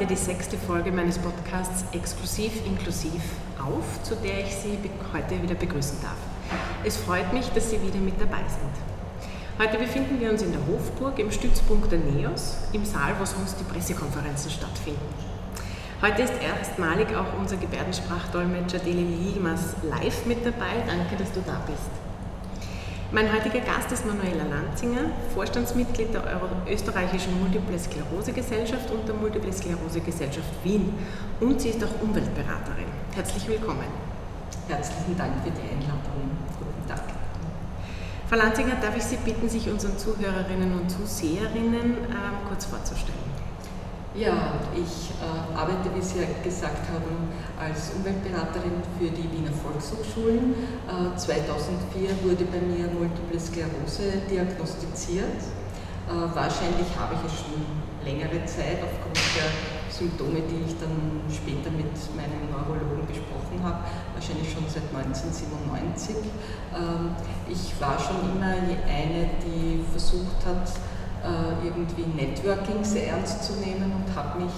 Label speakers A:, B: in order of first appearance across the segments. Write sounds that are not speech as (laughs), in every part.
A: Heute die sechste Folge meines Podcasts Exklusiv Inklusiv auf, zu der ich Sie heute wieder begrüßen darf. Es freut mich, dass Sie wieder mit dabei sind. Heute befinden wir uns in der Hofburg im Stützpunkt der NEOS, im Saal, wo sonst die Pressekonferenzen stattfinden. Heute ist erstmalig auch unser Gebärdensprachdolmetscher Deli Limas live mit dabei. Danke, dass du da bist. Mein heutiger Gast ist Manuela Lanzinger, Vorstandsmitglied der Euro österreichischen Multiple Sklerose Gesellschaft und der Multiple Sklerose Gesellschaft Wien und sie ist auch Umweltberaterin. Herzlich willkommen.
B: Herzlichen Dank für die Einladung. Guten Tag.
A: Frau Lanzinger, darf ich Sie bitten, sich unseren Zuhörerinnen und Zuseherinnen äh, kurz vorzustellen?
B: Ja, ich äh, arbeite, wie Sie ja gesagt haben, als Umweltberaterin für die Wiener Volkshochschulen. Äh, 2004 wurde bei mir Multiple Sklerose diagnostiziert. Äh, wahrscheinlich habe ich es schon längere Zeit aufgrund der Symptome, die ich dann später mit meinem Neurologen besprochen habe, wahrscheinlich schon seit 1997. Ähm, ich war schon immer eine, die versucht hat, irgendwie Networking sehr ernst zu nehmen und habe mich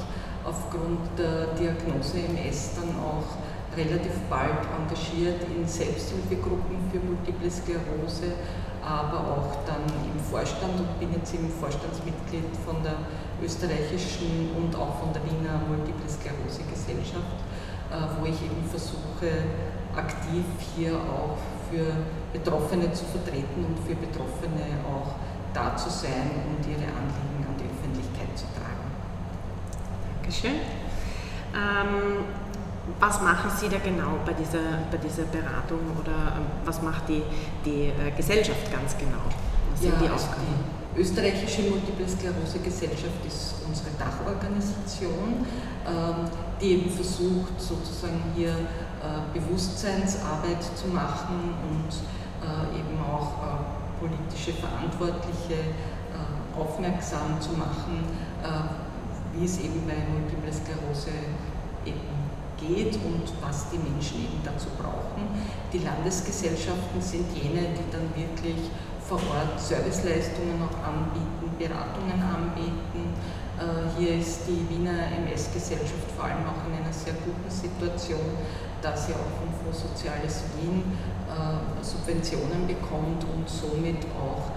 B: aufgrund der Diagnose MS dann auch relativ bald engagiert in Selbsthilfegruppen für Multiple Sklerose, aber auch dann im Vorstand und bin jetzt im Vorstandsmitglied von der österreichischen und auch von der Wiener Multiple Sklerose Gesellschaft, äh, wo ich eben versuche, aktiv hier auch für Betroffene zu vertreten und für Betroffene auch da zu sein und ihre Anliegen an die Öffentlichkeit zu tragen.
A: Dankeschön. Ähm, was machen Sie da genau bei dieser, bei dieser Beratung oder ähm, was macht die, die äh, Gesellschaft ganz genau?
B: Was sind ja, die also Aufgaben? Die österreichische Multiple Sklerose Gesellschaft ist unsere Dachorganisation, ähm, die eben versucht, sozusagen hier äh, Bewusstseinsarbeit zu machen und äh, eben auch äh, politische Verantwortliche äh, aufmerksam zu machen, äh, wie es eben bei Multiple Sklerose eben geht und was die Menschen eben dazu brauchen. Die Landesgesellschaften sind jene, die dann wirklich vor Ort Serviceleistungen auch anbieten, Beratungen anbieten. Äh, hier ist die Wiener MS-Gesellschaft vor allem auch in einer sehr guten Situation, da sie auch vom Fonds Soziales Wien äh, Subventionen bekommt und somit auch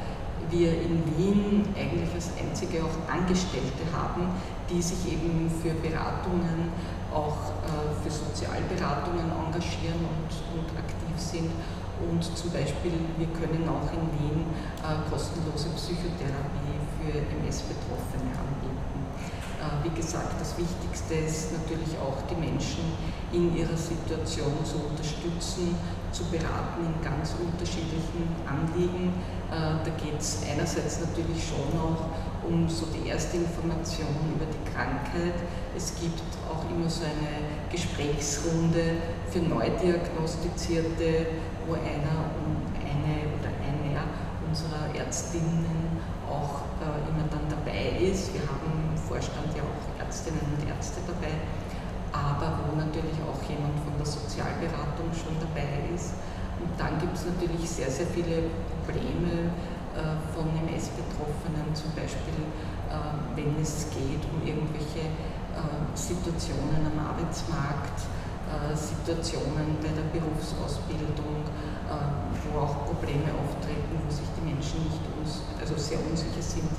B: wir in Wien eigentlich als einzige auch Angestellte haben, die sich eben für Beratungen, auch äh, für Sozialberatungen engagieren und, und aktiv sind. Und zum Beispiel, wir können auch in Wien äh, kostenlose Psychotherapie für MS-Betroffene anbieten. Wie gesagt, das Wichtigste ist natürlich auch die Menschen in ihrer Situation zu unterstützen zu beraten in ganz unterschiedlichen Anliegen. Äh, da geht es einerseits natürlich schon noch um so die erste Information über die Krankheit. Es gibt auch immer so eine Gesprächsrunde für Neudiagnostizierte, wo einer und eine oder einer unserer Ärztinnen auch äh, immer dann dabei ist. Wir haben Vorstand ja auch Ärztinnen und Ärzte dabei aber wo natürlich auch jemand von der Sozialberatung schon dabei ist. Und dann gibt es natürlich sehr, sehr viele Probleme äh, von MS-Betroffenen, zum Beispiel äh, wenn es geht um irgendwelche äh, Situationen am Arbeitsmarkt, äh, Situationen bei der Berufsausbildung, äh, wo auch Probleme auftreten, wo sich die Menschen nicht uns, also sehr unsicher sind,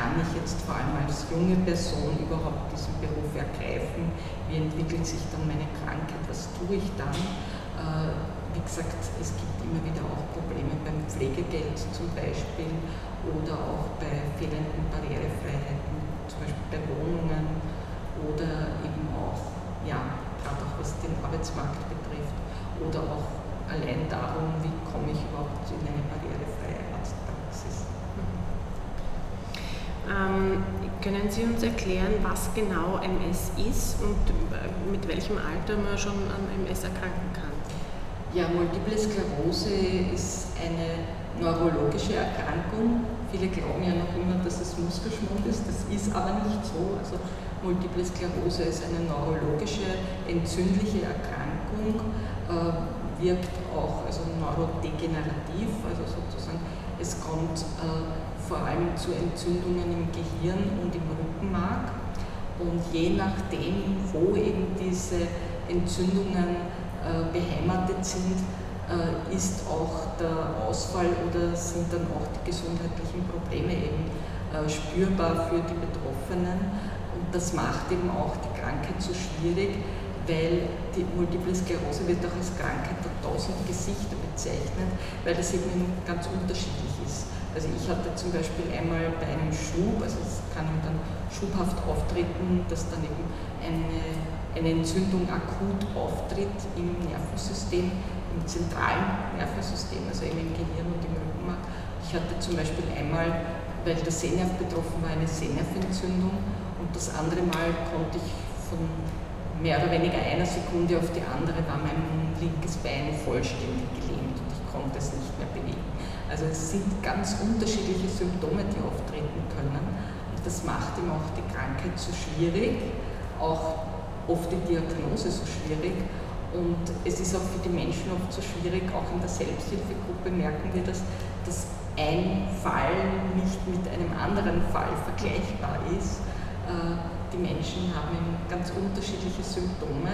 B: kann ich jetzt vor allem als junge Person überhaupt diesen Beruf ergreifen? Wie entwickelt sich dann meine Krankheit? Was tue ich dann? Äh, wie gesagt, es gibt immer wieder auch Probleme beim Pflegegeld zum Beispiel oder auch bei fehlenden Barrierefreiheiten, zum Beispiel bei Wohnungen oder eben auch ja, gerade auch was den Arbeitsmarkt betrifft oder auch allein darum, wie komme ich überhaupt in eine barrierefreie
A: Ähm, können Sie uns erklären, was genau MS ist und äh, mit welchem Alter man schon an MS erkranken kann?
B: Ja, Multiple Sklerose ist eine neurologische Erkrankung. Viele glauben ja noch immer, dass es Muskelschwund ist. Das ist aber nicht so. Also Multiple Sklerose ist eine neurologische, entzündliche Erkrankung, äh, wirkt auch also neurodegenerativ, also sozusagen es kommt äh, vor allem zu Entzündungen im Gehirn und im Rückenmark. Und je nachdem, wo eben diese Entzündungen äh, beheimatet sind, äh, ist auch der Ausfall oder sind dann auch die gesundheitlichen Probleme eben äh, spürbar für die Betroffenen. Und das macht eben auch die Krankheit so schwierig, weil die Multiple Sklerose wird auch als Krankheit der tausend Gesichter bezeichnet, weil das eben ganz unterschiedlich ist. Also ich hatte zum Beispiel einmal bei einem Schub, also es kann dann schubhaft auftreten, dass dann eben eine, eine Entzündung akut auftritt im Nervensystem, im zentralen Nervensystem, also eben im Gehirn und im Rückenmark. Ich hatte zum Beispiel einmal, weil der Sehnerv betroffen war, eine Sehnerventzündung und das andere Mal konnte ich von mehr oder weniger einer Sekunde auf die andere war mein linkes Bein vollständig gelähmt und ich konnte es nicht. Also es sind ganz unterschiedliche Symptome, die auftreten können. Und das macht eben auch die Krankheit so schwierig, auch oft die Diagnose so schwierig. Und es ist auch für die Menschen oft so schwierig, auch in der Selbsthilfegruppe merken wir das, dass ein Fall nicht mit einem anderen Fall vergleichbar ist. Äh, die Menschen haben ganz unterschiedliche Symptome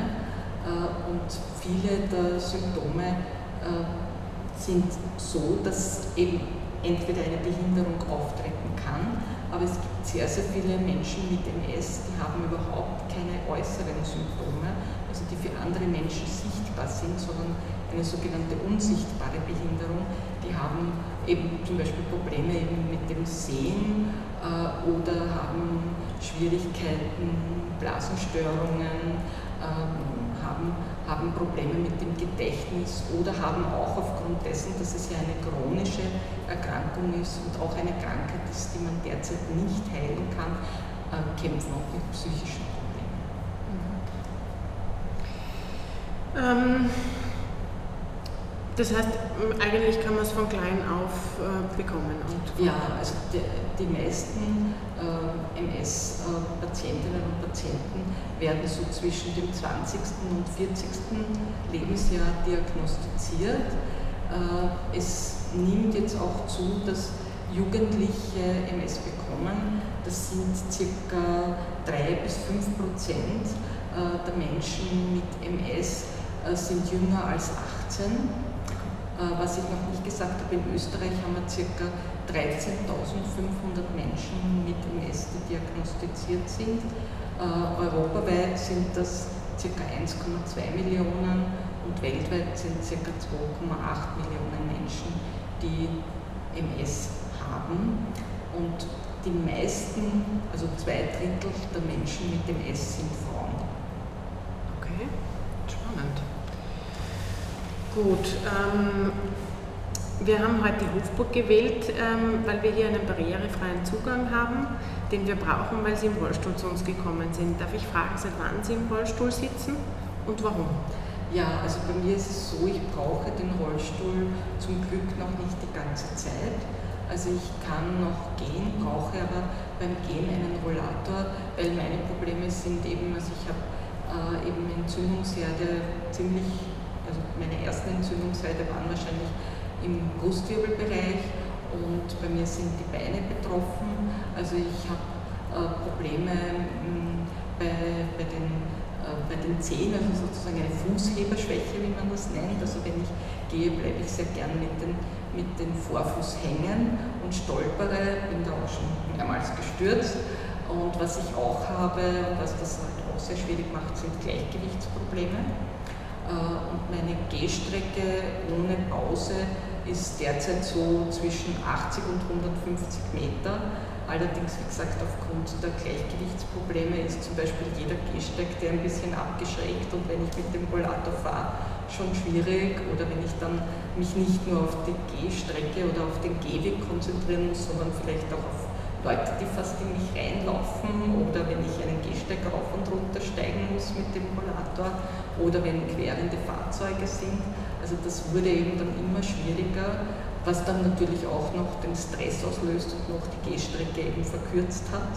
B: äh, und viele der Symptome äh, sind so, dass eben entweder eine Behinderung auftreten kann, aber es gibt sehr, sehr viele Menschen mit MS, die haben überhaupt keine äußeren Symptome, also die für andere Menschen sichtbar sind, sondern eine sogenannte unsichtbare Behinderung. Die haben eben zum Beispiel Probleme eben mit dem Sehen äh, oder haben Schwierigkeiten, Blasenstörungen, ähm, haben, Probleme mit dem Gedächtnis oder haben auch aufgrund dessen, dass es ja eine chronische Erkrankung ist und auch eine Krankheit ist, die man derzeit nicht heilen kann, äh, kämpfen auch mit psychischen
A: Problemen. Ähm das heißt, eigentlich kann man es von klein auf äh, bekommen.
B: ja, also die, die meisten MS-Patientinnen und Patienten werden so zwischen dem 20. und 40. Lebensjahr diagnostiziert. Äh, es nimmt jetzt auch zu, dass Jugendliche MS bekommen. Das sind circa 3 bis 5 Prozent äh, der Menschen mit MS äh, sind jünger als 18 äh, was ich noch nicht gesagt habe, in Österreich haben wir ca. 13.500 Menschen mit MS, die diagnostiziert sind. Äh, europaweit sind das ca. 1,2 Millionen und weltweit sind ca. 2,8 Millionen Menschen, die MS haben. Und die meisten, also zwei Drittel der Menschen mit MS sind Frauen.
A: Okay, spannend. Gut, ähm, wir haben heute die Hofburg gewählt, ähm, weil wir hier einen barrierefreien Zugang haben, den wir brauchen, weil Sie im Rollstuhl zu uns gekommen sind. Darf ich fragen, seit wann Sie im Rollstuhl sitzen und warum?
B: Ja, also bei mir ist es so, ich brauche den Rollstuhl zum Glück noch nicht die ganze Zeit. Also ich kann noch gehen, brauche aber beim Gehen einen Rollator, weil meine Probleme sind eben, also ich habe äh, eben Entzündungsherde ziemlich also meine ersten Entzündungsseite waren wahrscheinlich im Brustwirbelbereich und bei mir sind die Beine betroffen. Also ich habe äh, Probleme mh, hm, bei, bei den äh, bei den Zehen, also sozusagen eine Fußheberschwäche, wie man das nennt. Also wenn ich gehe, bleibe ich sehr gern mit den, mit den Vorfuß hängen und stolpere, bin da auch schon mehrmals gestürzt. Und was ich auch habe, was das halt auch sehr schwierig macht, sind Gleichgewichtsprobleme. Äh, und meine Gehstrecke ohne Pause ist derzeit so zwischen 80 und 150 Meter. Allerdings, wie gesagt, aufgrund der Gleichgewichtsprobleme ist zum Beispiel jeder Gehsteig, der ein bisschen abgeschrägt und wenn ich mit dem Rollator fahre, schon schwierig oder wenn ich dann mich nicht nur auf die Gehstrecke oder auf den Gehweg konzentrieren muss, sondern vielleicht auch auf Leute, die fast in mich reinlaufen oder wenn ich einen Gehsteig rauf und runter steigen muss mit dem Rollator oder wenn querende Fahrzeuge sind. Also das wurde eben dann immer schwieriger was dann natürlich auch noch den Stress auslöst und noch die Gehstrecke eben verkürzt hat.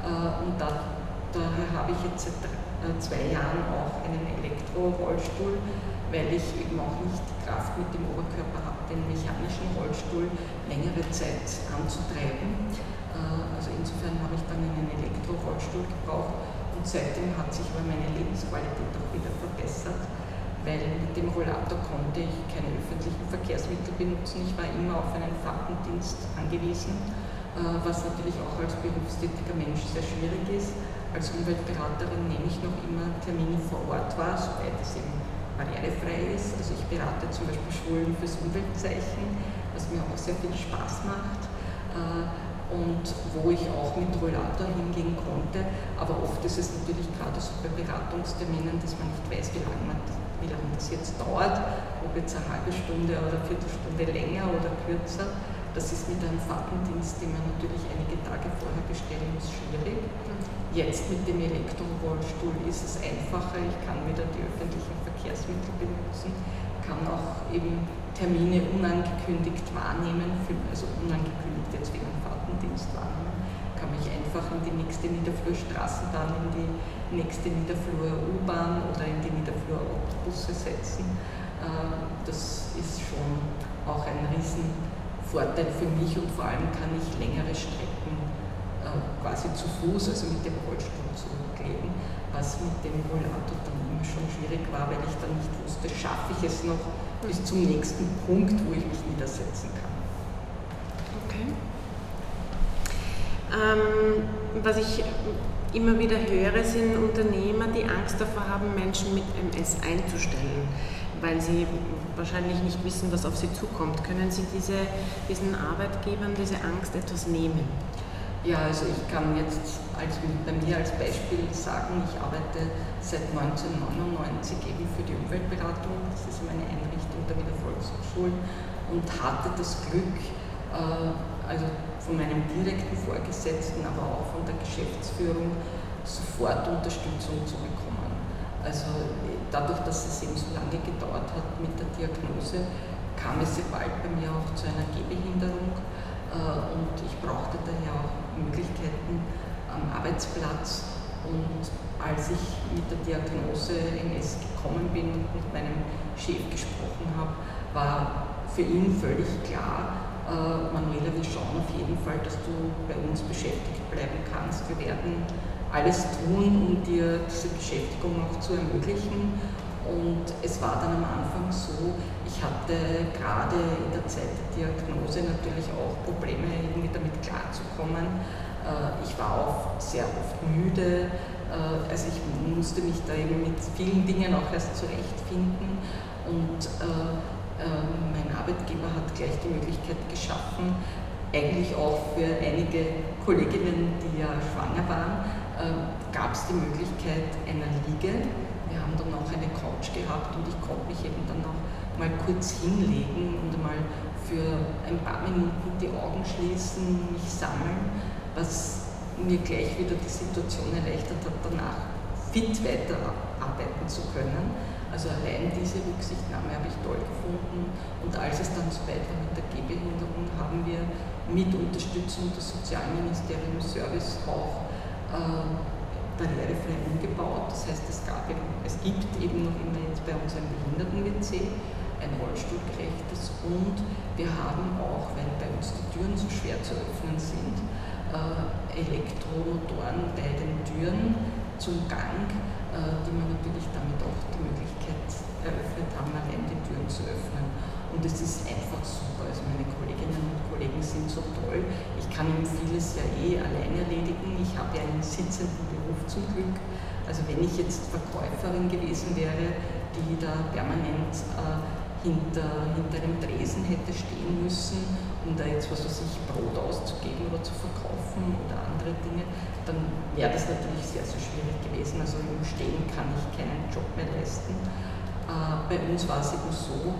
B: Äh, und da, daher habe ich jetzt seit äh, zwei Jahren auch einen Elektro-Rollstuhl, weil ich eben auch nicht die Kraft mit dem Oberkörper habe, den mechanischen Rollstuhl längere Zeit anzutreiben. Also insofern habe ich dann einen Elektro-Rollstuhl gebraucht und seitdem hat sich aber meine Lebensqualität auch wieder verbessert weil mit dem Rollator konnte ich keine öffentlichen Verkehrsmittel benutzen. Ich war immer auf einen Fahrtendienst angewiesen, äh, was natürlich auch als berufstätiger Mensch sehr schwierig ist. Als Umweltberaterin nehme ich noch immer Termine vor Ort wahr, soweit es eben barrierefrei ist. Also ich berate zum Beispiel Schulen fürs Umweltzeichen, was mir auch sehr viel Spaß macht äh, und wo ich auch mit Rollator hingehen konnte. Aber oft ist es natürlich gerade so bei Beratungsterminen, dass man nicht weiß, wie lange man wie lange das jetzt dauert, ob jetzt eine halbe Stunde oder eine Viertelstunde länger oder kürzer. Das ist mit einem Fahrtendienst, den man natürlich einige Tage vorher bestellen muss, schwierig. Jetzt mit dem Elektrorollstuhl ist es einfacher. Ich kann wieder die öffentlichen Verkehrsmittel benutzen, kann auch eben Termine unangekündigt wahrnehmen, also unangekündigt jetzt wegen Fahrtendienst wahrnehmen, kann mich einfach in die nächste Niederflurstraßenbahn, in die nächste Niederflur U-Bahn oder in die Niederflur Autobusse setzen. Äh, das ist schon auch ein Riesenvorteil für mich und vor allem kann ich längere Strecken äh, quasi zu Fuß, also mit dem Rollstuhl zurücklegen, was mit dem Rollator dann immer schon schwierig war, weil ich dann nicht wusste, schaffe ich es noch bis zum nächsten Punkt, wo ich mich niedersetzen kann.
A: Okay. Ähm, was ich immer wieder höre, sind Unternehmer, die Angst davor haben, Menschen mit MS einzustellen, weil sie wahrscheinlich nicht wissen, was auf sie zukommt. Können Sie diese, diesen Arbeitgebern diese Angst etwas nehmen?
B: Ja, also ich kann jetzt als, bei mir als Beispiel sagen, ich arbeite seit 1999 eben für die Umweltberatung, das ist meine Einrichtung der Wiener Volkshochschulen und hatte das Glück, äh, also von meinem direkten Vorgesetzten, aber auch von der Geschäftsführung sofort Unterstützung zu bekommen. Also dadurch, dass es eben so lange gedauert hat mit der Diagnose, kam es sehr bald bei mir auch zu einer Gehbehinderung äh, und ich brauchte daher auch Möglichkeiten am Arbeitsplatz. Und als ich mit der Diagnose MS gekommen bin und mit meinem Chef gesprochen habe, war für ihn völlig klar, äh, Manuela, wir schauen auf jeden Fall, dass du bei uns beschäftigt bleiben kannst. Wir werden alles tun, um dir diese Beschäftigung auch zu ermöglichen. Und es war dann am Anfang so, ich hatte gerade in der Zeit der Diagnose natürlich auch Probleme, irgendwie damit klarzukommen. Äh, ich war auch sehr oft müde, äh, also ich musste mich da eben mit vielen Dingen auch erst zurechtfinden. Und äh, mein Arbeitgeber hat gleich die Möglichkeit geschaffen, eigentlich auch für einige Kolleginnen, die ja schwanger waren, ähm, gab es die Möglichkeit einer Liege. Wir haben dann auch eine Couch gehabt und ich konnte mich eben dann auch mal kurz hinlegen und einmal für ein paar Minuten die Augen schließen, mich sammeln, was mir gleich wieder die Situation erleichtert hat, danach fit weiterarbeiten zu können. Also allein diese Rücksichtnahme habe ich toll gefunden. Und als es dann soweit war mit der Gehbehinderung, haben wir mit Unterstützung des Sozialministeriums Service auch äh, barrierefrei umgebaut. Das heißt, es, gab eben, es gibt eben noch immer jetzt bei uns ein Behinderten-WC, ein Rollstuhlgerechtes und wir haben auch, weil bei uns die Türen so schwer zu öffnen sind, äh, Elektromotoren bei den Türen zum Gang, die mir natürlich damit auch die Möglichkeit eröffnet haben, allein die Türen zu öffnen. Und es ist einfach super. Also meine Kolleginnen und Kollegen sind so toll. Ich kann vieles ja eh allein erledigen. Ich habe ja einen sitzenden Beruf zum Glück. Also wenn ich jetzt Verkäuferin gewesen wäre, die da permanent äh, hinter, hinter einem Tresen hätte stehen müssen, um da jetzt was weiß ich, Brot auszugeben oder zu verkaufen oder andere Dinge, dann wäre das natürlich sehr, sehr schwierig gewesen. Also im Stehen kann ich keinen Job mehr leisten. Äh, bei uns war es eben so,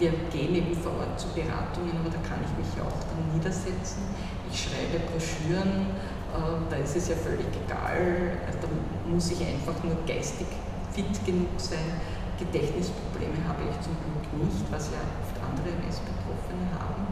B: wir gehen eben vor Ort zu Beratungen, aber da kann ich mich ja auch dann niedersetzen. Ich schreibe Broschüren, äh, da ist es ja völlig egal, also da muss ich einfach nur geistig fit genug sein. Gedächtnisprobleme habe ich zum Glück nicht, was ja oft andere MS-Betroffene haben,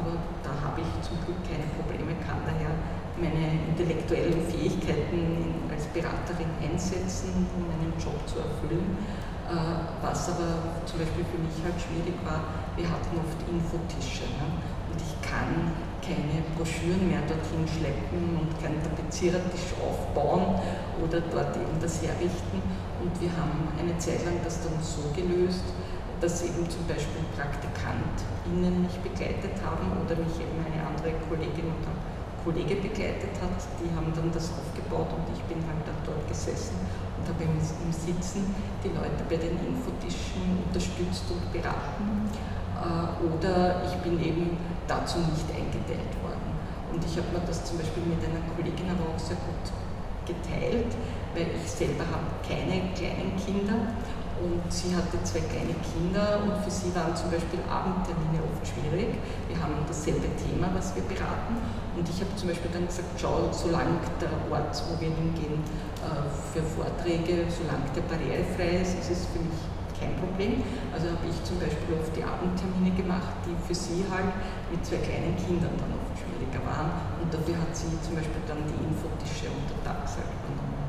B: aber da habe ich zum Glück keine Probleme, kann daher meine intellektuellen Fähigkeiten als Beraterin einsetzen, um meinen Job zu erfüllen. Äh, was aber zum Beispiel für mich halt schwierig war, wir hatten oft Infotische ne? und ich kann keine Broschüren mehr dorthin schleppen und keinen Tapezierertisch aufbauen oder dort eben das herrichten. Und wir haben eine Zeit lang das dann so gelöst, dass eben zum Beispiel PraktikantInnen mich begleitet haben oder mich eben eine andere Kollegin oder Kollege begleitet hat. Die haben dann das aufgebaut und ich bin halt auch dort gesessen und habe im, Sitzen die Leute bei den Infotischen unterstützt und beraten. Äh, oder ich bin eben dazu nicht eingeteilt worden. Und ich habe mir das zum Beispiel mit einer Kollegin aber auch sehr gut geteilt, weil ich selber habe keine kleinen Kinder und sie hatte zwei kleine Kinder und für sie waren zum Beispiel Abendtermine oft schwierig. Wir haben dasselbe Thema, was wir beraten und ich habe zum Beispiel dann gesagt, schau, solange der Ort, wo wir hingehen, äh, für Vorträge, solange der barrierefrei ist, ist es für mich kein Problem. Also habe ich zum Beispiel oft die Abendtermine gemacht, die für sie halt mit zwei kleinen Kindern dann oft schwieriger waren und dafür hat sie zum Beispiel dann die Infotische untertags halt übernommen.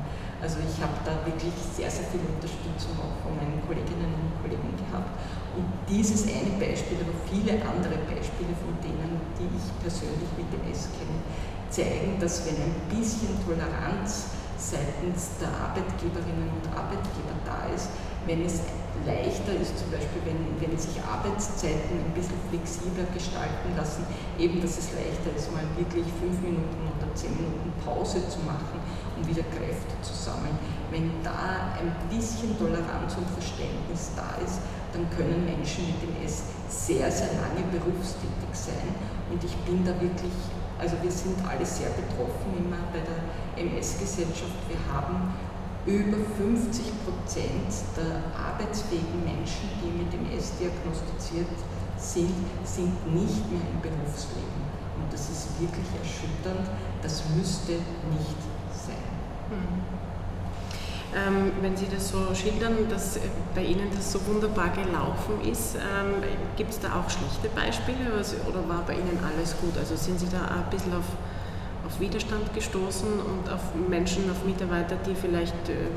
B: Also ich habe da wirklich sehr, sehr viel Unterstützung auch von meinen Kolleginnen und Kollegen gehabt. Und dieses eine Beispiel, aber viele andere Beispiele von denen, die ich persönlich mit dem S kenne, zeigen, dass wenn ein bisschen Toleranz seitens der Arbeitgeberinnen und Arbeitgeber da ist, wenn es leichter ist, zum Beispiel wenn, wenn sich Arbeitszeiten ein bisschen flexibler gestalten lassen, eben dass es leichter ist, mal wirklich fünf Minuten oder zehn Minuten Pause zu machen um wieder Kräfte zu sammeln. Wenn da ein bisschen Toleranz und Verständnis da ist, dann können Menschen mit dem S sehr, sehr lange berufstätig sein. Und ich bin da wirklich, also wir sind alle sehr betroffen immer bei der MS-Gesellschaft. Wir haben über 50 Prozent der arbeitsfähigen Menschen, die mit dem S diagnostiziert sind, sind nicht mehr im Berufsleben. Und das ist wirklich erschütternd. Das müsste nicht
A: ähm, wenn Sie das so schildern, dass bei Ihnen das so wunderbar gelaufen ist, ähm, gibt es da auch schlechte Beispiele oder war bei Ihnen alles gut? Also sind Sie da ein bisschen auf, auf Widerstand gestoßen und auf Menschen, auf Mitarbeiter, die vielleicht äh,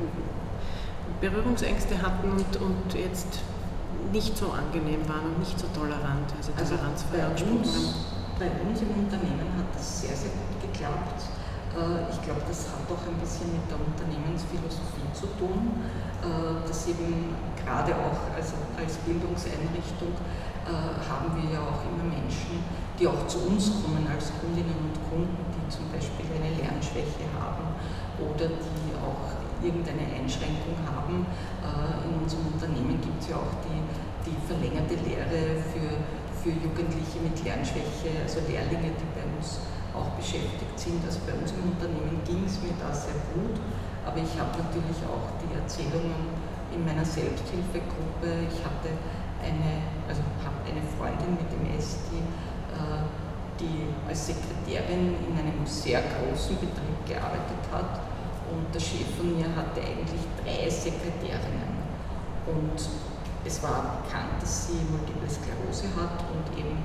A: Berührungsängste hatten und, und jetzt nicht so angenehm waren und nicht so tolerant,
B: also also bei, uns, bei uns im Unternehmen hat das sehr, sehr gut geklappt. Äh, ich glaube, das hat auch ein bisschen mit der Unternehmensphilosophie zu tun, äh, dass eben gerade auch als, als Bildungseinrichtung haben wir ja auch immer Menschen, die auch zu uns kommen als Kundinnen und Kunden, die zum Beispiel eine Lernschwäche haben oder die auch irgendeine Einschränkung haben. In unserem Unternehmen gibt es ja auch die, die verlängerte Lehre für, für Jugendliche mit Lernschwäche, also Lehrlinge, die bei uns auch beschäftigt sind. Also bei uns im Unternehmen ging es mir da sehr gut, aber ich habe natürlich auch die Erzählungen in meiner Selbsthilfegruppe. Ich hatte eine, also habe eine Freundin mit dem S, die, äh, die als Sekretärin in einem sehr großen Betrieb gearbeitet hat und der Chef von mir hatte eigentlich drei Sekretärinnen. Und es war bekannt, dass sie Multiple Sklerose hat und eben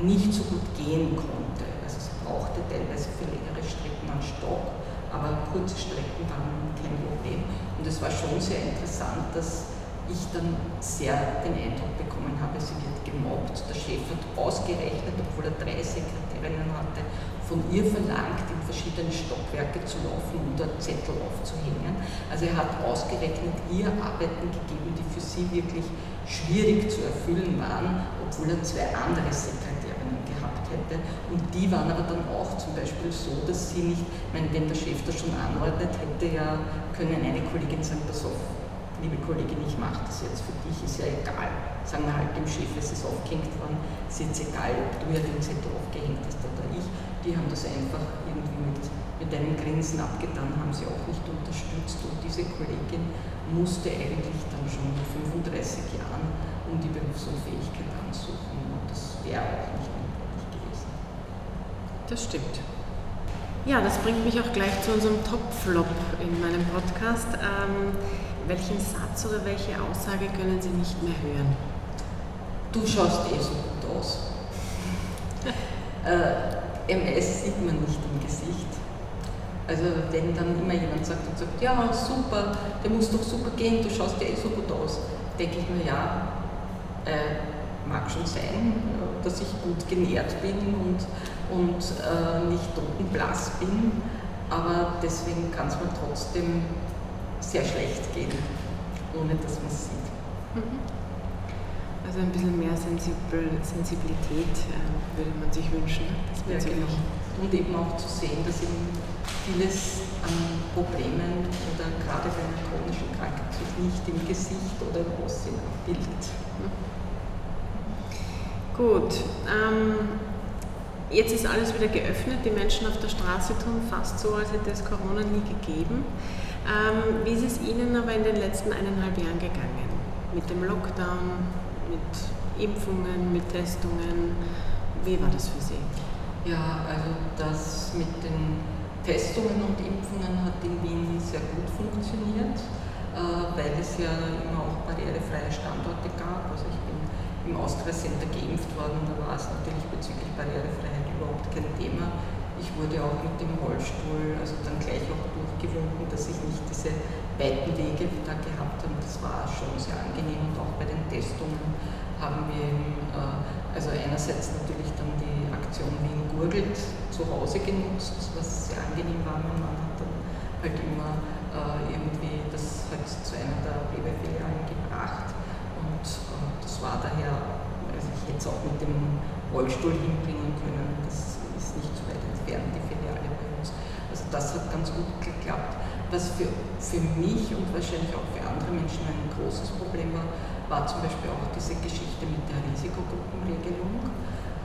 B: nicht so gut gehen konnte. Also sie brauchte teilweise für längere Strecken einen Stock, aber kurze Strecken waren kein Problem. Und es war schon sehr interessant, dass ich dann sehr den Eindruck bekommen habe, sie wird gemobbt. Der Chef hat ausgerechnet, obwohl er drei Sekretärinnen hatte, von ihr verlangt, in verschiedene Stockwerke zu laufen und dort Zettel aufzuhängen. Also er hat ausgerechnet ihr Arbeiten gegeben, die für sie wirklich schwierig zu erfüllen waren, obwohl er zwei andere Sekretärinnen gehabt hätte. Und die waren aber dann auch zum Beispiel so, dass sie nicht, wenn der Chef das schon anordnet, hätte ja können eine Kollegin sagen, pass auf, liebe Kollegin, ich mache das jetzt für dich, ist ja egal. Sagen wir halt dem Chef, es ist aufgehängt worden, ist jetzt egal, ob du ja den Zettel aufgehängt hast oder ich. Die haben das einfach irgendwie mit, mit einem Grinsen abgetan, haben sie auch nicht unterstützt und diese Kollegin musste eigentlich dann schon mit 35 Jahren um die Berufsunfähigkeit ansuchen und das wäre auch nicht möglich gewesen.
A: Das stimmt. Ja, das bringt mich auch gleich zu unserem Top-Flop in meinem Podcast. Ähm, welchen Satz oder welche Aussage können Sie nicht mehr hören?
B: Du schaust eh so gut aus. äh, MS sieht man nicht im Gesicht. Also wenn dann immer jemand sagt und sagt, ja super, der muss doch super gehen, du schaust ja eh so gut aus, denke ich mir, ja, äh, mag schon sein, dass ich gut genährt bin und, und äh, nicht totenblass bin, aber deswegen kann es mir trotzdem sehr schlecht gehen, ohne dass man es sieht. Mhm.
A: Also ein bisschen mehr Sensibel, Sensibilität äh, würde man sich wünschen.
B: Ja, genau. Und eben auch zu sehen, dass eben vieles an Problemen oder gerade bei einer chronischen Krankheit sich nicht im Gesicht oder im Aussehen abbildet. Mhm.
A: Gut. Ähm, jetzt ist alles wieder geöffnet. Die Menschen auf der Straße tun fast so, als hätte es Corona nie gegeben. Ähm, wie ist es Ihnen aber in den letzten eineinhalb Jahren gegangen? Mit dem Lockdown, mit Impfungen, mit Testungen? Wie war das für Sie?
B: Ja, also das mit den Testungen und Impfungen hat in Wien sehr gut funktioniert, äh, weil es ja immer auch barrierefreie Standorte gab. Also ich bin im Austria Center geimpft worden, da war es natürlich bezüglich Barrierefreiheit überhaupt kein Thema. Ich wurde auch mit dem Rollstuhl also dann gleich auch durchgewunken, dass ich nicht diese weiten Wege da gehabt habe. Das war schon sehr angenehm und auch bei den Testungen haben wir äh, also einerseits natürlich dann die Aktion Wien gurgelt zu Hause genutzt, was sehr angenehm war. Mein Mann hat dann halt immer äh, irgendwie das halt zu einer der Webefilialen gebracht und äh, das war daher, also ich hätte es auch mit dem Rollstuhl hinbringen können, das ist nicht so weit entfernt, die Filiale bei uns. Also das hat ganz gut geklappt. Was für, für mich und wahrscheinlich auch für andere Menschen ein großes Problem war, war zum Beispiel auch diese Geschichte mit der Risikogruppenregelung.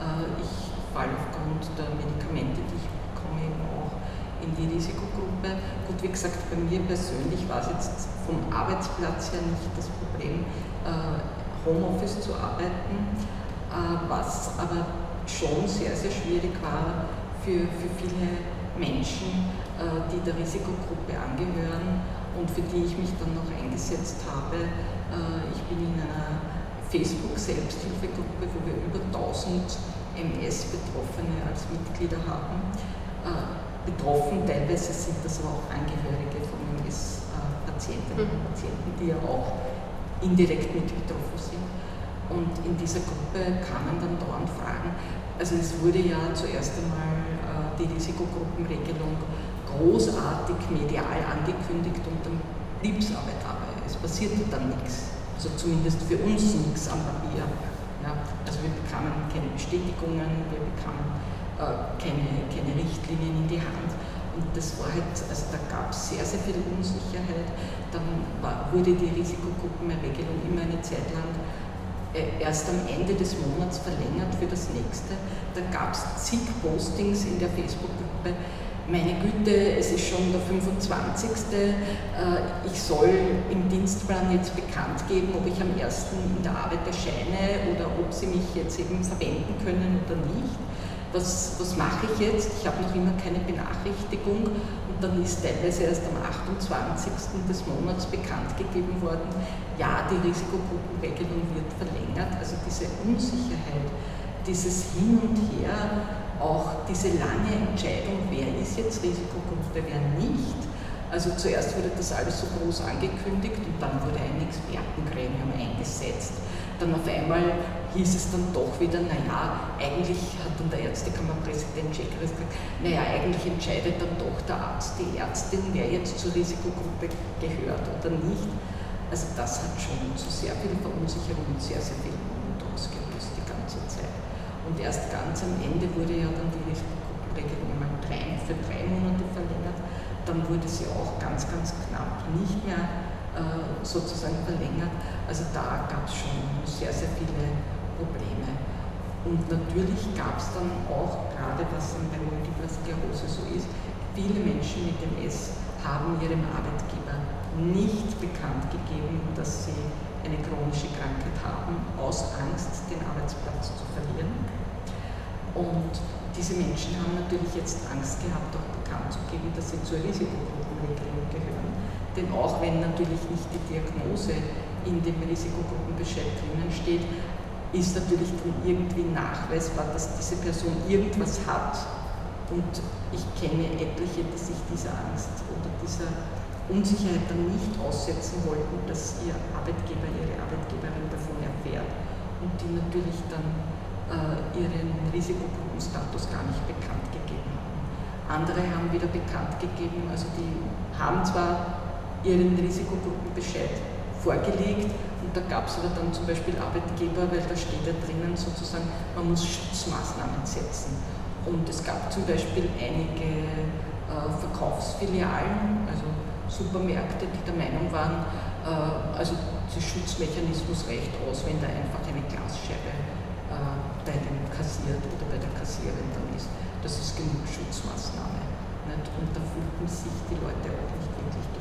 B: Äh, ich falle aufgrund der Medikamente, die ich bekomme, eben auch in die Risikogruppe. Gut, wie gesagt, bei mir persönlich war es jetzt vom Arbeitsplatz her nicht das Problem, äh, Homeoffice zu arbeiten, äh, was aber schon sehr, sehr schwierig war für, für viele Menschen, äh, die der Risikogruppe angehören und für die ich mich dann noch eingesetzt habe. Ich bin in einer Facebook-Selbsthilfegruppe, wo wir über 1000 MS-Betroffene als Mitglieder haben. Betroffen teilweise sind das aber auch Angehörige von MS-Patientinnen und Patienten, die ja auch indirekt mit betroffen sind. Und in dieser Gruppe kamen dann dauernd Fragen. Also es wurde ja zuerst einmal äh, die Risikogruppenregelung großartig medial angekündigt und dann blieb es aber dabei. Es passierte dann nichts. Also zumindest für uns nichts am Papier. Ja, also wir bekamen keine Bestätigungen, wir bekamen äh, keine, keine Richtlinien in die Hand. Und das war halt, also da gab es sehr, sehr viel Unsicherheit. Dann war, wurde die Risikogruppenregelung immer eine Zeit lang erst am Ende des Monats verlängert für das nächste. Da gab es zig Postings in der Facebook-Gruppe. Meine Güte, es ist schon der 25. Äh, ich soll im Dienstplan jetzt bekannt geben, ob ich am 1. in der Arbeit erscheine oder ob Sie mich jetzt eben verwenden können oder nicht was, was mache ich jetzt? Ich habe noch immer keine Benachrichtigung und dann ist teilweise erst am 28. des Monats bekannt gegeben worden, ja, die Risikogruppenregelung wird verlängert. Also diese Unsicherheit, dieses Hin und Her, auch diese lange Entscheidung, wer ist jetzt Risikogruppe, wer nicht, Also zuerst wurde das alles so groß angekündigt und dann wurde ein Expertengremium eingesetzt. Dann auf einmal hieß es dann doch wieder, naja, eigentlich hat dann der Ärztekammerpräsident Schäkeres gesagt, naja, eigentlich entscheidet dann doch der Arzt, die Ärztin, wer jetzt zur Risikogruppe gehört oder nicht. Also das hat schon zu sehr viel Verunsicherung und sehr, sehr viel Mut ausgelöst die ganze Zeit. Und erst ganz am Ende wurde ja dann die Risikogruppenregelung mal drei, für drei Monate verlängert dann wurde sie auch ganz, ganz knapp nicht mehr äh, sozusagen verlängert. Also da gab es schon sehr, sehr viele Probleme. Und natürlich gab es dann auch, gerade was bei Multipler Sklerose so ist, viele Menschen mit MS haben ihrem Arbeitgeber nicht bekannt gegeben, dass sie eine chronische Krankheit haben, aus Angst, den Arbeitsplatz zu verlieren. Und diese Menschen haben natürlich jetzt Angst gehabt, auch bekannt zu geben, dass sie zur Risikogruppenregelung gehören. Denn auch wenn natürlich nicht die Diagnose in dem Risikogruppenbescheid drinnen steht, ist natürlich dann irgendwie nachweisbar, dass diese Person irgendwas hat. Und ich kenne etliche, die sich dieser Angst oder dieser Unsicherheit dann nicht aussetzen wollten, dass ihr Arbeitgeber, ihre Arbeitgeberin davon erfährt und die natürlich dann äh, ihren Risikogruppenstatus gar nicht bekannt gegeben haben. Andere haben wieder bekannt gegeben, also die haben zwar ihren Risikogruppenbescheid vorgelegt und da gab es aber dann zum Beispiel Arbeitgeber, weil da steht ja drinnen sozusagen, man muss Schutzmaßnahmen setzen. Und es gab zum Beispiel einige äh, Verkaufsfilialen, also Supermärkte, die der Meinung waren, äh, also der Schutzmechanismus reicht aus, wenn da einfach eine Glasscheibe äh, bei dem Kassiert oder bei der Kassierin dann ist. Das ist genug Schutzmaßnahme. Nicht? Und da fühlten sich die Leute auch nicht wirklich.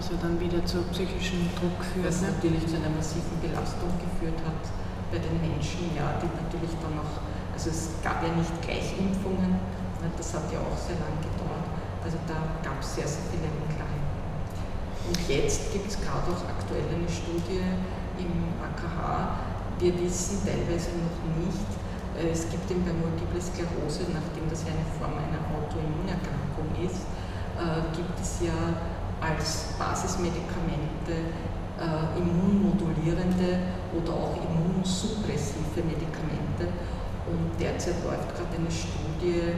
A: Was ja dann wieder zu psychischem Druck führt.
B: Was ne? natürlich zu einer massiven Belastung geführt hat bei den Menschen, ja, die natürlich dann auch, also es gab ja nicht gleich Impfungen, nicht? das hat ja auch sehr lang gedauert. Also da gab es sehr, sehr viele Unklarheiten. Und jetzt gibt es gerade auch aktuell eine Studie im AKH, wir wissen teilweise noch nicht, äh, es gibt eben bei Multiple Sklerose, nachdem das ja eine Form einer Autoimmunerkrankung ist, äh, gibt es ja als Basismedikamente äh, immunmodulierende oder auch immunsuppressive Medikamente. Und derzeit läuft gerade eine Studie,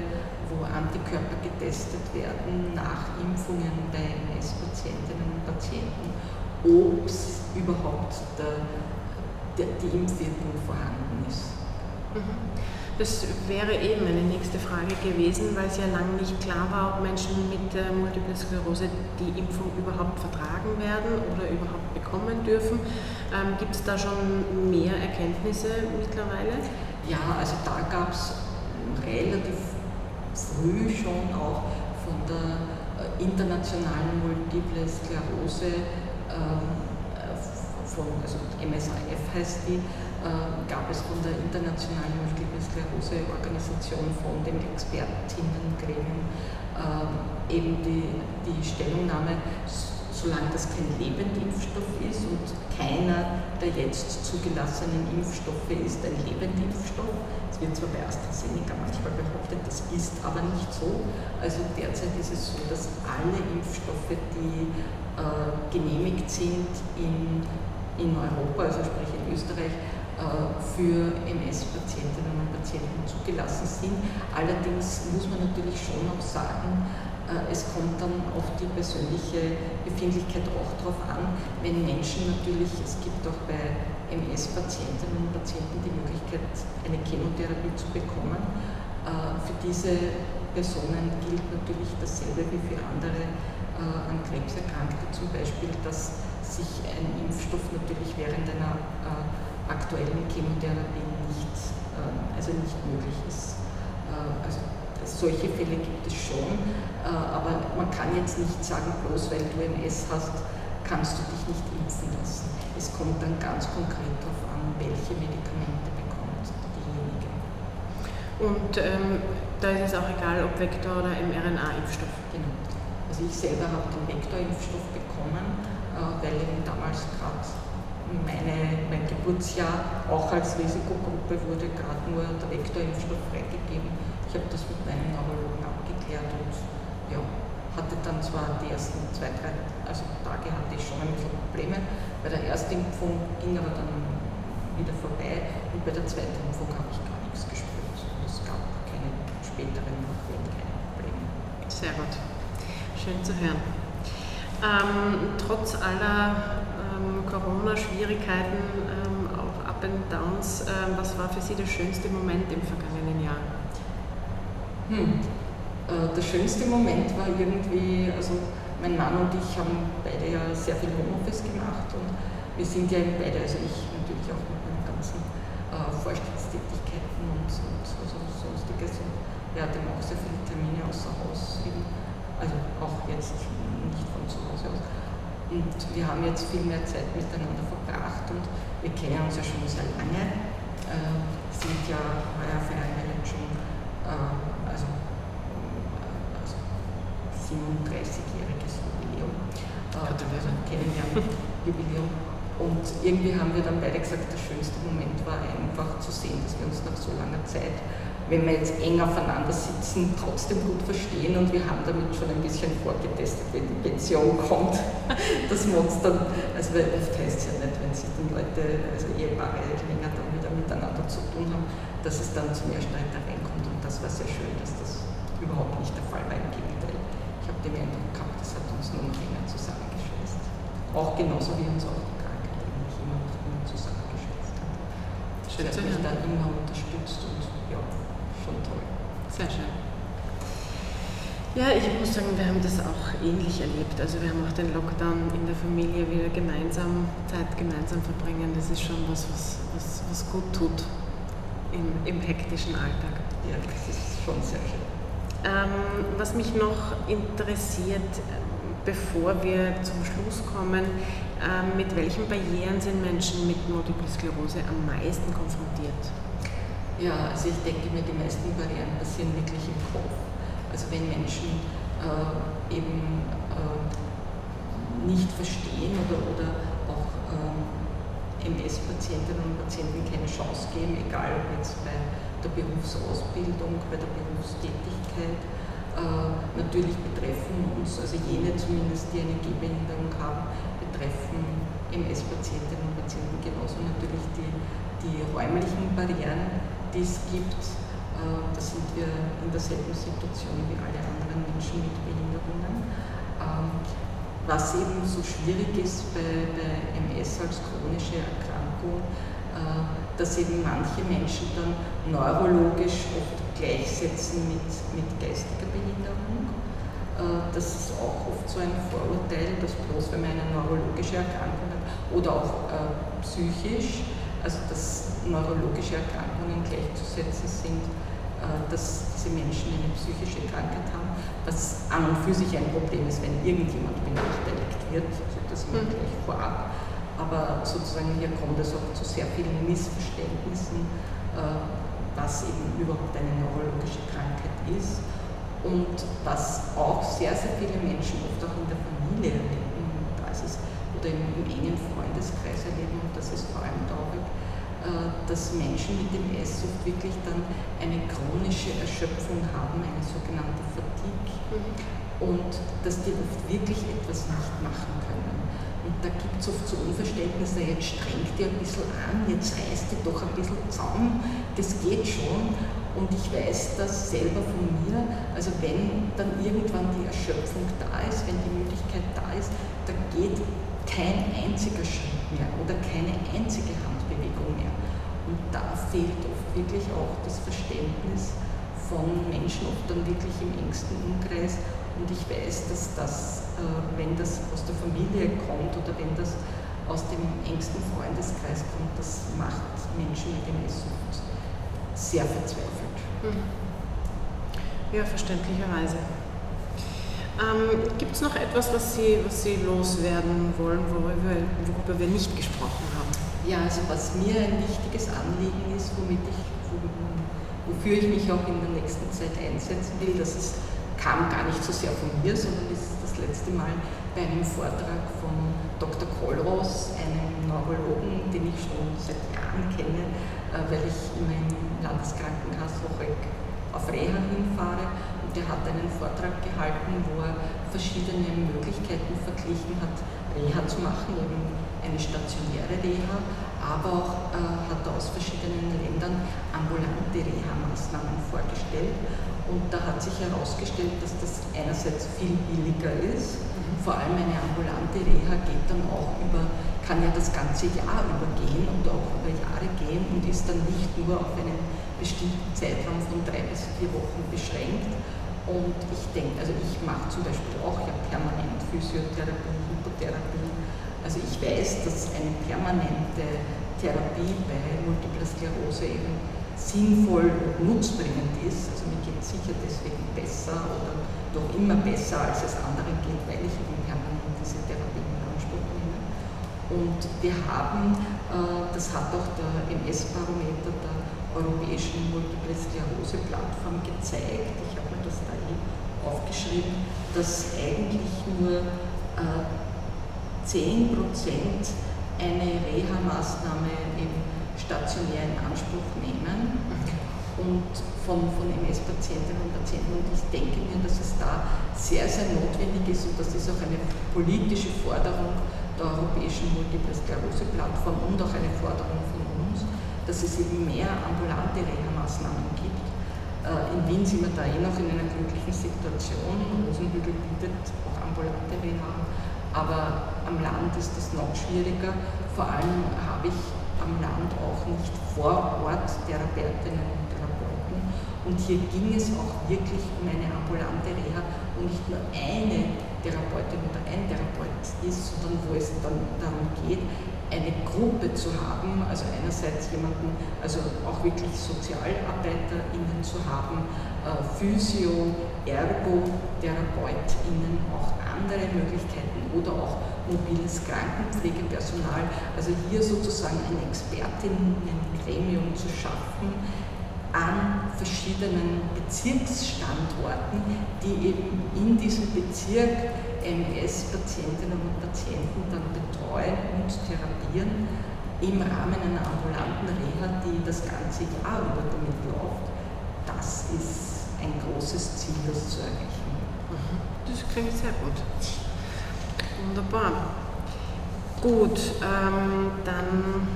B: wo Antikörper getestet werden nach Impfungen bei MS-Patientinnen und Patienten, ob es überhaupt der die, die Impfwirkung vorhanden ist.
A: Mhm. Das wäre eben eine nächste Frage gewesen, weil es ja lange nicht klar war, ob Menschen mit äh, Multiple Sklerose die Impfung überhaupt vertragen werden oder überhaupt bekommen dürfen. Ähm, Gibt es da schon mehr Erkenntnisse mittlerweile?
B: Ja, also da gab es relativ früh schon auch von der äh, internationalen Multiple Sklerose ähm, von, also MSIF heißt die, äh, gab es von der Internationalen Multiple Sklerose Organisation von dem Expertinnengremium äh, eben die, die Stellungnahme, solange das kein Lebendimpfstoff ist und keiner der jetzt zugelassenen Impfstoffe ist ein Lebendimpfstoff. Es wird zwar bei AstraZeneca manchmal behauptet, das ist aber nicht so. Also derzeit ist es so, dass alle Impfstoffe, die äh, genehmigt sind in in Europa, also sprich in Österreich, für MS-Patientinnen und Patienten zugelassen sind. Allerdings muss man natürlich schon auch sagen, äh, es kommt dann auf die persönliche Befindlichkeit auch darauf an, wenn Menschen natürlich, es gibt auch bei MS-Patientinnen und Patienten die Möglichkeit, eine Chemotherapie zu bekommen. Äh, für diese Personen gilt natürlich dasselbe wie für andere an Krebserkrankte, zum Beispiel, dass sich ein Impfstoff natürlich während einer äh, aktuellen Chemotherapie nicht, äh, also nicht möglich ist. Äh, also solche Fälle gibt es schon, äh, aber man kann jetzt nicht sagen, bloß weil du MS hast, kannst du dich nicht impfen lassen. Es kommt dann ganz konkret darauf an, welche Medikamente bekommt diejenige.
A: Und ähm, da ist es auch egal, ob Vektor oder mRNA-Impfstoff.
B: Genau. Also ich selber habe den Vektorimpfstoff bekommen äh, weil eben damals gerade meine, mein Geburtsjahr auch als Risikogruppe wurde gerade nur der Vektorimpfstoff freigegeben. Ich habe das mit meinem Neurologen abgeklärt und ja, hatte dann zwar die ersten zwei, drei also Tage hatte ich schon ein bisschen Probleme. Bei der ersten Impfung ging aber dann wieder vorbei und bei der zweiten Impfung habe ich gar nichts gespürt. Es gab keine späteren Nachwehen, keine Probleme.
A: Sehr gut. Schön zu hören. Ähm, trotz aller Corona-Schwierigkeiten, ähm, auch Up and Downs, ähm, was war für Sie der schönste Moment im vergangenen Jahr?
B: Hm. Äh, der schönste Moment war irgendwie, also mein Mann und ich haben beide ja sehr viel Homeoffice gemacht und wir sind ja beide, also ich natürlich auch mit meinen ganzen äh, Vorstandstätigkeiten und, und also sonstiges und wir hatten auch sehr viele Termine außer Haus eben, also auch jetzt nicht von zu Hause aus. Und wir haben jetzt viel mehr Zeit miteinander verbracht und wir kennen uns ja schon sehr lange, äh, sind ja heuer eine schon äh, also, also 37-jähriges Jubiläum. Äh, kennenlernen, Jubiläum. Und irgendwie haben wir dann beide gesagt, der schönste Moment war einfach zu sehen, dass wir uns nach so langer Zeit, wenn wir jetzt eng aufeinander sitzen, trotzdem gut verstehen und wir haben damit schon ein bisschen vorgetestet, wenn die Pension kommt, (laughs) dass wir uns dann, also weil oft heißt es ja nicht, wenn sich dann Leute, also Ehepaare länger dann wieder miteinander zu tun haben, dass es dann zu mehr Streitereien kommt und das war sehr schön, dass das überhaupt nicht der Fall war, im Gegenteil. Ich habe den Eindruck gehabt, das hat uns nur noch länger zusammengeschweißt. Auch genauso wie uns auch die Krankheit eigentlich immer noch immer zusammengeschweißt hat.
A: Schön
B: Sie hat mich da immer unterstützt und ja, schon toll.
A: Sehr schön. Ja, ich muss sagen, wir haben das auch ähnlich erlebt. Also wir haben auch den Lockdown in der Familie wieder gemeinsam, Zeit gemeinsam verbringen. Das ist schon was, was, was, was gut tut im, im hektischen Alltag.
B: Ja, das ist schon sehr schön.
A: Ähm, was mich noch interessiert, bevor wir zum Schluss kommen, ähm, mit welchen Barrieren sind Menschen mit Multiple Sklerose am meisten konfrontiert?
B: Ja, also ich denke mir, die meisten Barrieren passieren wirklich im Kopf. Also wenn Menschen äh, eben äh, nicht verstehen oder, oder auch äh, MS-Patientinnen und Patienten keine Chance geben, egal ob jetzt bei der Berufsausbildung, bei der Berufstätigkeit. Äh, natürlich betreffen uns, also jene zumindest, die eine Gehbehinderung haben, betreffen MS-Patientinnen und Patienten genauso natürlich die, die räumlichen Barrieren, die es gibt. Äh, da sind wir in derselben Situation wie alle anderen Menschen mit Behinderungen. Ähm, was eben so schwierig ist bei, bei MS als chronische Erkrankung, äh, dass eben manche Menschen dann neurologisch oft gleichsetzen mit, mit geistiger Behinderung. Äh, das ist auch oft so ein Vorurteil, dass bloß wenn man eine neurologische Erkrankung hat oder auch äh, psychisch, also dass neurologische Erkrankungen gleichzusetzen sind, äh, dass diese Menschen eine psychische Krankheit haben, was an und für sich ein Problem ist, wenn irgendjemand benachteiligt wird, also das immer mhm. gleich vorab. Aber sozusagen hier kommt es auch zu sehr vielen Missverständnissen was eben überhaupt eine neurologische Krankheit ist und was auch sehr, sehr viele Menschen oft auch in der Familie erleben, da ist es, oder im, im engen Freundeskreis erleben, und das ist vor allem traurig, äh, dass Menschen mit dem oft wirklich dann eine chronische Erschöpfung haben, eine sogenannte Fatigue, mhm. und dass die oft wirklich etwas nicht machen können. Und da gibt es oft so Unverständnis, jetzt strengt die ein bisschen an, jetzt reißt die doch ein bisschen zusammen, das geht schon. Und ich weiß das selber von mir, also wenn dann irgendwann die Erschöpfung da ist, wenn die Möglichkeit da ist, dann geht kein einziger Schritt mehr oder keine einzige da fehlt oft wirklich auch das Verständnis von Menschen, oft dann wirklich im engsten Umkreis. Und ich weiß, dass das äh, wenn das aus der Familie kommt oder wenn das aus dem engsten Freundeskreis kommt, das macht Menschen mit MS-Sucht sehr verzweifelt.
A: Hm. Ja, verständlicherweise. Ähm, Gibt es noch etwas, was Sie, was Sie loswerden wollen, worüber, worüber wir nicht gesprochen haben?
B: Ja, also was mir ein wichtiges Anliegen ist, womit ich, wofür ich mich auch in der nächsten Zeit einsetzen will, das ist, kam gar nicht so sehr von mir, sondern ist letzte Mal bei einem Vortrag von Dr. Kollros, einem Neurologen, den ich schon seit Jahren kenne, äh, weil ich immer im Landeskrankenhaus auch auf Reha hinfahre. Und der hat einen Vortrag gehalten, wo er verschiedene Möglichkeiten verglichen hat, Reha zu machen, eben eine stationäre Reha, aber auch äh, hat er aus verschiedenen Ländern ambulante Reha-Maßnahmen vorgestellt. Und da hat sich herausgestellt, dass das einerseits viel billiger ist, mhm. vor allem eine ambulante Reha geht dann auch über, kann ja das ganze Jahr übergehen und auch über Jahre gehen und ist dann nicht nur auf einen bestimmten Zeitraum von drei bis vier Wochen beschränkt. Und ich denke, also ich mache zum Beispiel auch ja permanent Physiotherapie, Hypotherapie. Also ich weiß, dass eine permanente Therapie bei Multipler Sklerose eben sinnvoll und nutzbringend ist. Also mir geht es sicher deswegen besser oder doch immer besser, als es anderen geht, weil ich eben permanent diese Therapie in Anspruch nehme. Und wir haben, äh, das hat auch der MS-Barometer der Europäischen Multiple Sklerose-Plattform gezeigt, ich habe mir das da eh aufgeschrieben, dass eigentlich nur äh, 10% eine Reha-Maßnahme im stationär in Anspruch nehmen und von, von MS-Patientinnen und Patienten. Und ich denke mir, dass es da sehr, sehr notwendig ist und das ist auch eine politische Forderung der Europäischen Multiple Sklerose-Plattform und auch eine Forderung von dass es eben mehr ambulante Reha-Maßnahmen gibt. Äh, in Wien sind wir da eh noch in einer glücklichen Situation. Rosenhügel bietet auch ambulante Reha, aber am Land ist das noch schwieriger. Vor allem habe ich am Land auch nicht vor Ort Therapeutinnen und Therapeuten. Und hier ging es auch wirklich um eine ambulante Reha und nicht nur eine Therapeutin oder ein Therapeut ist, sondern wo es dann darum geht, eine Gruppe zu haben, also einerseits jemanden, also auch wirklich SozialarbeiterInnen zu haben, äh, Physio, Ergo, TherapeutInnen, auch andere Möglichkeiten oder auch mobiles Krankenpflegepersonal, also hier sozusagen ein Expertinnengremium zu schaffen, an verschiedenen Bezirksstandorten, die eben in diesem Bezirk MS-Patientinnen und Patienten dann betreuen und therapieren im Rahmen einer ambulanten Reha, die das ganze Jahr über damit läuft. Das ist ein großes Ziel, das zu erreichen.
A: Das klingt sehr gut. Wunderbar. Gut, ähm, dann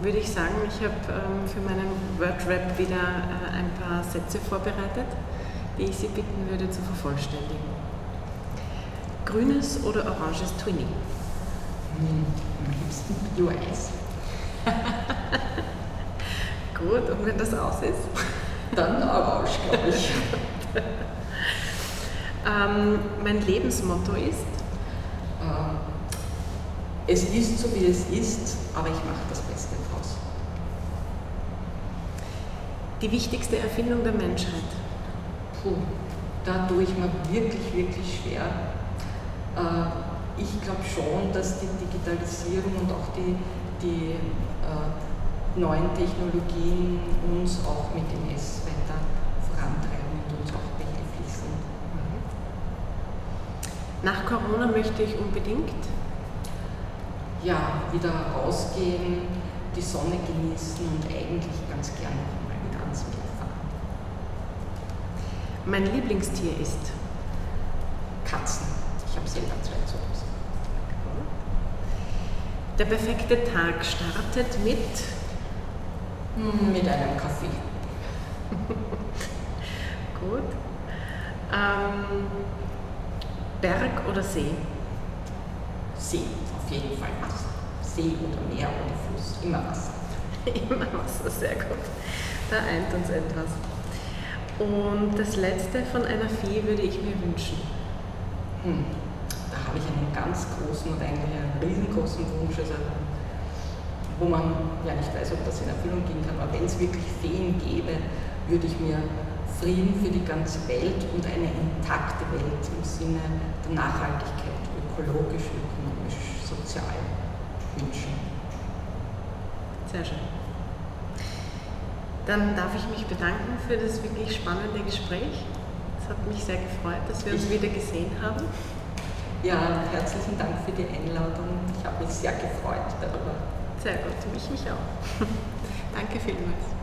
A: würde ich sagen, ich habe ähm, für meinen Word-Rap wieder äh, ein paar Sätze vorbereitet, die ich Sie bitten würde zu vervollständigen. Grünes oder oranges Twinning?
B: Hm, am liebsten Bio-Eis. (laughs)
A: Gut, und wenn das aus ist? (laughs)
B: Dann orange, glaube ich. (laughs)
A: ähm, mein Lebensmotto ist?
B: Es ist so, wie es ist, aber ich mache das Beste draus.
A: Die wichtigste Erfindung der Menschheit?
B: Puh, da tue ich mir wirklich, wirklich schwer. Äh, ich glaube schon, dass die Digitalisierung und auch die, die äh, neuen Technologien uns auch mit dem S weiter vorantreiben und uns auch behilflich sind.
A: Nach Corona möchte ich unbedingt
B: ja, wieder rausgehen, die Sonne genießen und eigentlich ganz gerne nochmal wieder ans Meer fahren.
A: Mein Lieblingstier ist
B: Katzen. Ich habe selber zwei zu Hause.
A: Der perfekte Tag startet mit?
B: Mit einem Kaffee. (laughs)
A: Gut. Ähm, Berg oder See?
B: See jeden Fall Wasser. See oder Meer oder Fluss, immer Wasser. (laughs)
A: immer Wasser, sehr gut. Da eint uns etwas. Und das letzte von einer Fee würde ich mir wünschen.
B: Hm. Da habe ich einen ganz großen und eigentlich einen riesengroßen Wunsch, also, wo man ja nicht weiß, ob das in Erfüllung gehen kann, aber wenn es wirklich Feen gäbe, würde ich mir Frieden für die ganze Welt und eine intakte Welt im Sinne der Nachhaltigkeit, ökologisch, ökonomisch sozial wünschen.
A: Sehr schön. Dann darf ich mich bedanken für das wirklich spannende Gespräch. Es hat mich sehr gefreut, dass wir uns ich, wieder gesehen haben.
B: Ja, herzlichen Dank für die Einladung. Ich habe mich sehr gefreut darüber.
A: Sehr gut, mich mich auch. (laughs) Danke vielmals.